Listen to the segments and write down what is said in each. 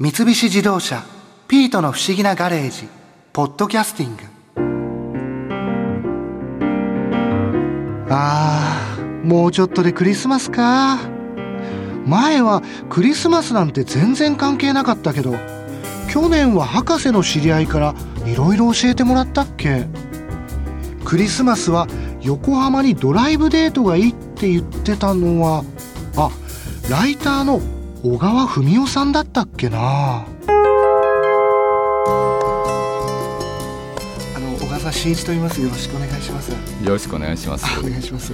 三菱自動車「ピートの不思議なガレージ」「ポッドキャスティング」あーもうちょっとでクリスマスか。前はクリスマスなんて全然関係なかったけど去年は博士の知り合いからいろいろ教えてもらったっけ。クリスマスは横浜にドライブデートがいいって言ってたのはあライターの小川文夫さんだったっけな。あの小川さん新一と言います。よろしくお願いします。よろしくお願いします。お願いします。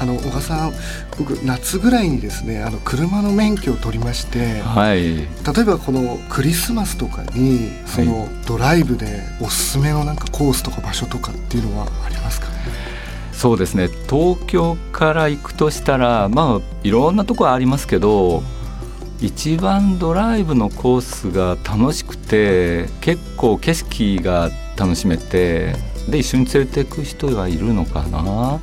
あの小川さん僕夏ぐらいにですねあの車の免許を取りまして、はい、例えばこのクリスマスとかにそのドライブでおすすめのなんかコースとか場所とかっていうのはありますか？ねそうですね。東京から行くとしたらまあいろんなところありますけど一番ドライブのコースが楽しくて結構景色が楽しめてで一緒に連れていく人がいるのかな。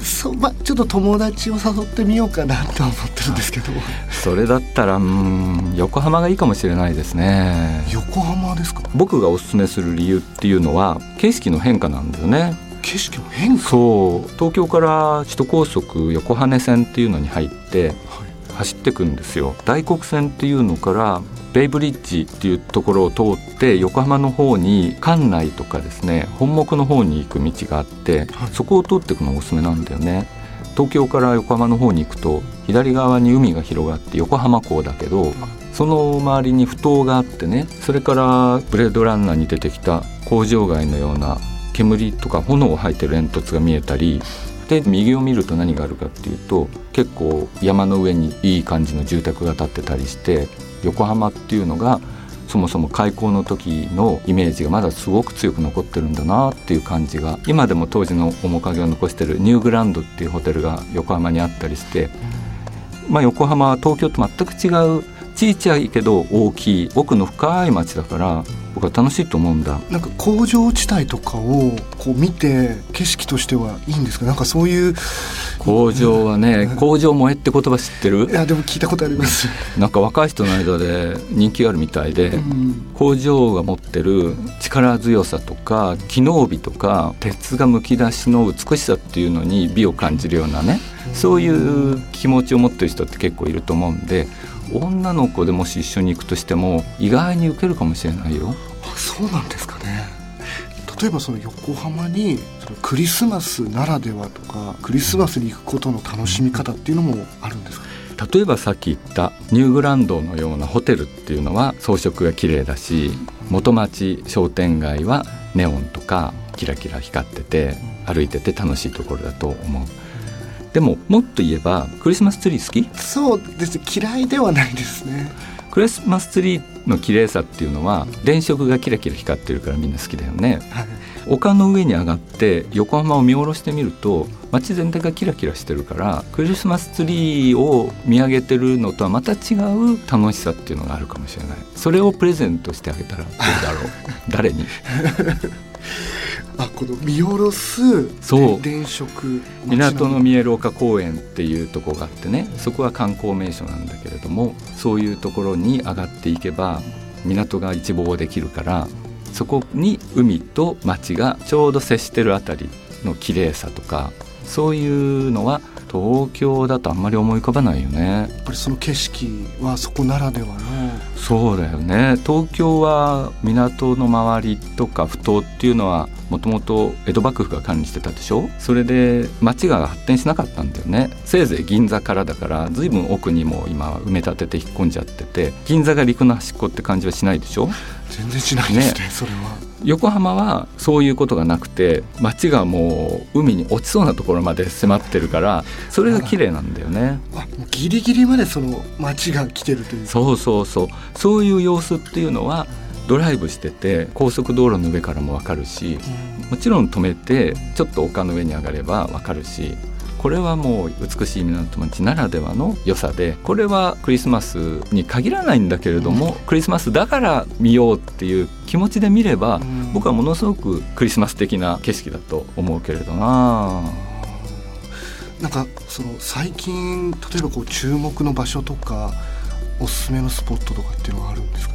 そうまあちょっと友達を誘ってみようかなと思ってるんですけど。それだったらうん横浜がいいかもしれないですね。横浜ですか？僕がおすすめする理由っていうのは景色の変化なんだよね。景色の変化？そう。東京から首都高速横羽線っていうのに入って、はい走ってくんですよ。大黒線っていうのからベイブリッジっていうところを通って横浜の方に関内とかですね本木の方に行く道があって、はい、そこを通っていくのがおすすめなんだよね。東京から横浜の方に行くと左側に海が広がって横浜港だけどその周りに埠頭があってねそれからブレードランナーに出てきた工場街のような煙とか炎を吐いてる煙突が見えたりで右を見ると何があるかっていうと結構山の上にいい感じの住宅が建ってたりして横浜っていうのがそもそも開港の時のイメージがまだすごく強く残ってるんだなっていう感じが今でも当時の面影を残してるニューグランドっていうホテルが横浜にあったりして、まあ、横浜は東京と全く違うちいちゃいけど大きい奥の深い町だから僕は楽しいと思うんだ。なんか工場地帯とかをこう見て景色としてはいいんですか？なんかそういう。工場はね、うん、工場萌えって言葉知ってる？いやでも聞いたことあります。なんか若い人の間で人気があるみたいで、うん、工場が持ってる力強さとか機能美とか鉄がむき出しの美しさっていうのに美を感じるようなね、うん、そういう気持ちを持ってる人って結構いると思うんで女の子でもし一緒に行くとしても意外に受けるかもしれないよ。そうなんですかね例えばその横浜にそのクリスマスならではとかクリスマスに行くことの楽しみ方っていうのもあるんですか？例えばさっき言ったニューグランドのようなホテルっていうのは装飾が綺麗だし元町商店街はネオンとかキラキラ光ってて歩いてて楽しいところだと思う。でももっと言えばクリスマスツリー好き？そうです。嫌いではないですね。クリスマスツリーの綺麗さっていうのは電飾がキラキラ光ってるからみんな好きだよね、はい、丘の上に上がって横浜を見下ろしてみると街全体がキラキラしてるからクリスマスツリーを見上げてるのとはまた違う楽しさっていうのがあるかもしれない。それをプレゼントしてあげたらどうだろう？誰に？あこの見下ろすそう。電飾港の見える丘公園っていうとこがあってねそこは観光名所なんだけれどもそういうところに上がっていけば港が一望できるからそこに海と町がちょうど接してるあたりの綺麗さとかそういうのは東京だとあんまり思い浮かばないよね。やっぱりその景色はそこならではのそうだよね。東京は港の周りとか埠頭っていうのはもともと江戸幕府が管理してたでしょ？それで町が発展しなかったんだよね。せいぜい銀座からだから随分奥にも今埋め立てて引っ込んじゃってて銀座が陸の端っこって感じはしないでしょ？全然しないですね、ね、それは横浜はそういうことがなくて街がもう海に落ちそうなところまで迫ってるからそれが綺麗なんだよね。あギリギリまでその街が来てるという。そうそうそう。そういう様子っていうのはドライブしてて高速道路の上からも分かるしもちろん止めてちょっと丘の上に上がれば分かるしこれはもう美しい港町ならではの良さでこれはクリスマスに限らないんだけれども、クリスマスだから見ようっていう気持ちで見れば、僕はものすごくクリスマス的な景色だと思うけれどな。なんかその最近例えばこう注目の場所とかおすすめのスポットとかっていうのはあるんですか？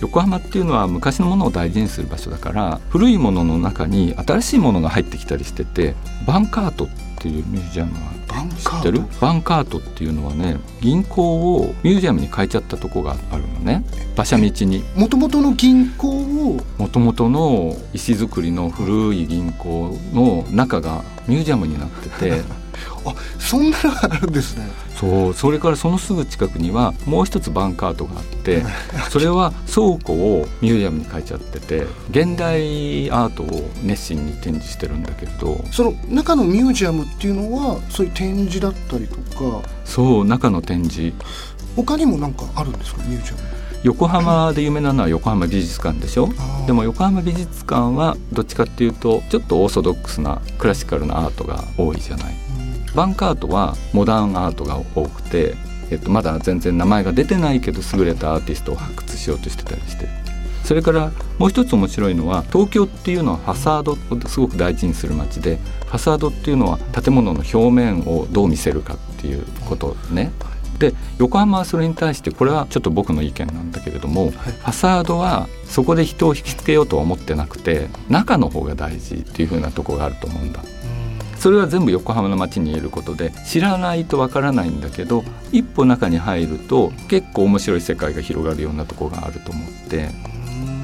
横浜っていうのは昔のものを大事にする場所だから古いものの中に新しいものが入ってきたりしててバンカートっていうミュージアムがバン知ってる？バンカートっていうのはね銀行をミュージアムに変えちゃったとこがあるのね。馬車道に。もともとの銀行を？もともとの石造りの古い銀行の中がミュージアムになってて。あそんなのがあるんですね。そうそれからそのすぐ近くにはもう一つバンカートがあって それは倉庫をミュージアムに変えちゃってて現代アートを熱心に展示してるんだけれど。その中のミュージアムっていうのはそういう展示だったりとか。そう中の展示。他にも何かあるんですかミュージアム？横浜で有名なのは横浜美術館でしょ？でも横浜美術館はどっちかっていうとちょっとオーソドックスなクラシカルなアートが多いじゃない。バンカートはモダンアートが多くて、えっと、まだ全然名前が出てないけど優れたアーティストを発掘しようとしてたりしてそれからもう一つ面白いのは東京っていうのはファサードをすごく大事にする街でファサードっていうのは建物の表面をどう見せるかっていうことね。で横浜はそれに対してこれはちょっと僕の意見なんだけれども、ファサードはそこで人を引きつけようとは思ってなくて中の方が大事っていうふうなとこがあると思うんだ。それは全部横浜の街に言えることで知らないとわからないんだけど一歩中に入ると結構面白い世界が広がるようなとこがあると思って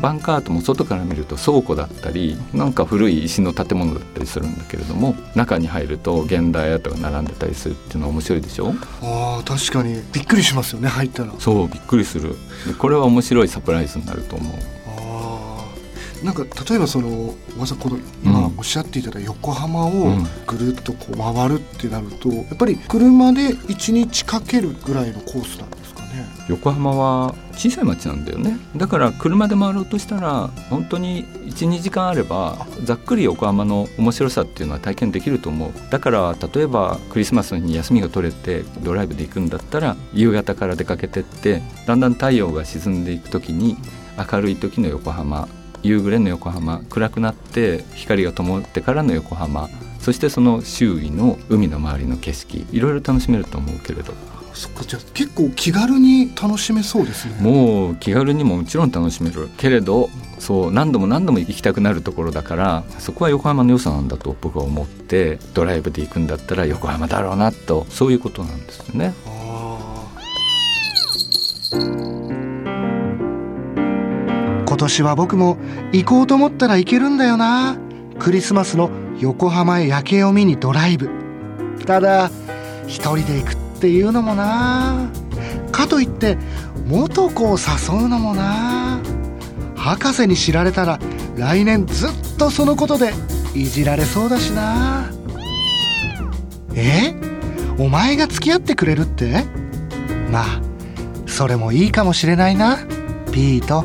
バンカートも外から見ると倉庫だったりなんか古い石の建物だったりするんだけれども中に入ると現代アートが並んでたりするっていうのは面白いでしょ？あー確かに。びっくりしますよね入ったら。そうびっくりする。でこれは面白いサプライズになると思う。なんか例えばそのまさこの今うんおっしゃっていただいた横浜をうん。ぐるっとこう回るってなるとやっぱり車で1日かけるぐらいのコースなんね。横浜は小さい町なんだよね。だから車で回ろうとしたら本当に12時間あればざっくり横浜の面白さっていうのは体験できると思う。だから例えばクリスマスに休みが取れてドライブで行くんだったら夕方から出かけてってだんだん太陽が沈んでいく時に明るい時の横浜夕暮れの横浜暗くなって光が灯ってからの横浜そしてその周囲の海の周りの景色いろいろ楽しめると思うけれどそっかじゃあ結構気軽に楽しめそうですね。もう気軽にももちろん楽しめるけれどそう何度も何度も行きたくなるところだからそこは横浜の良さなんだと僕は思ってドライブで行くんだったら横浜だろうなとそういうことなんですよね。今年は僕も行こうと思ったら行けるんだよな。クリスマスの横浜へ夜景を見にドライブ。ただ一人で行くっていうのもな。かといって元子を誘うのもな。博士に知られたら来年ずっとそのことでいじられそうだしな。え？お前が付き合ってくれるって？まあそれもいいかもしれないな。ピート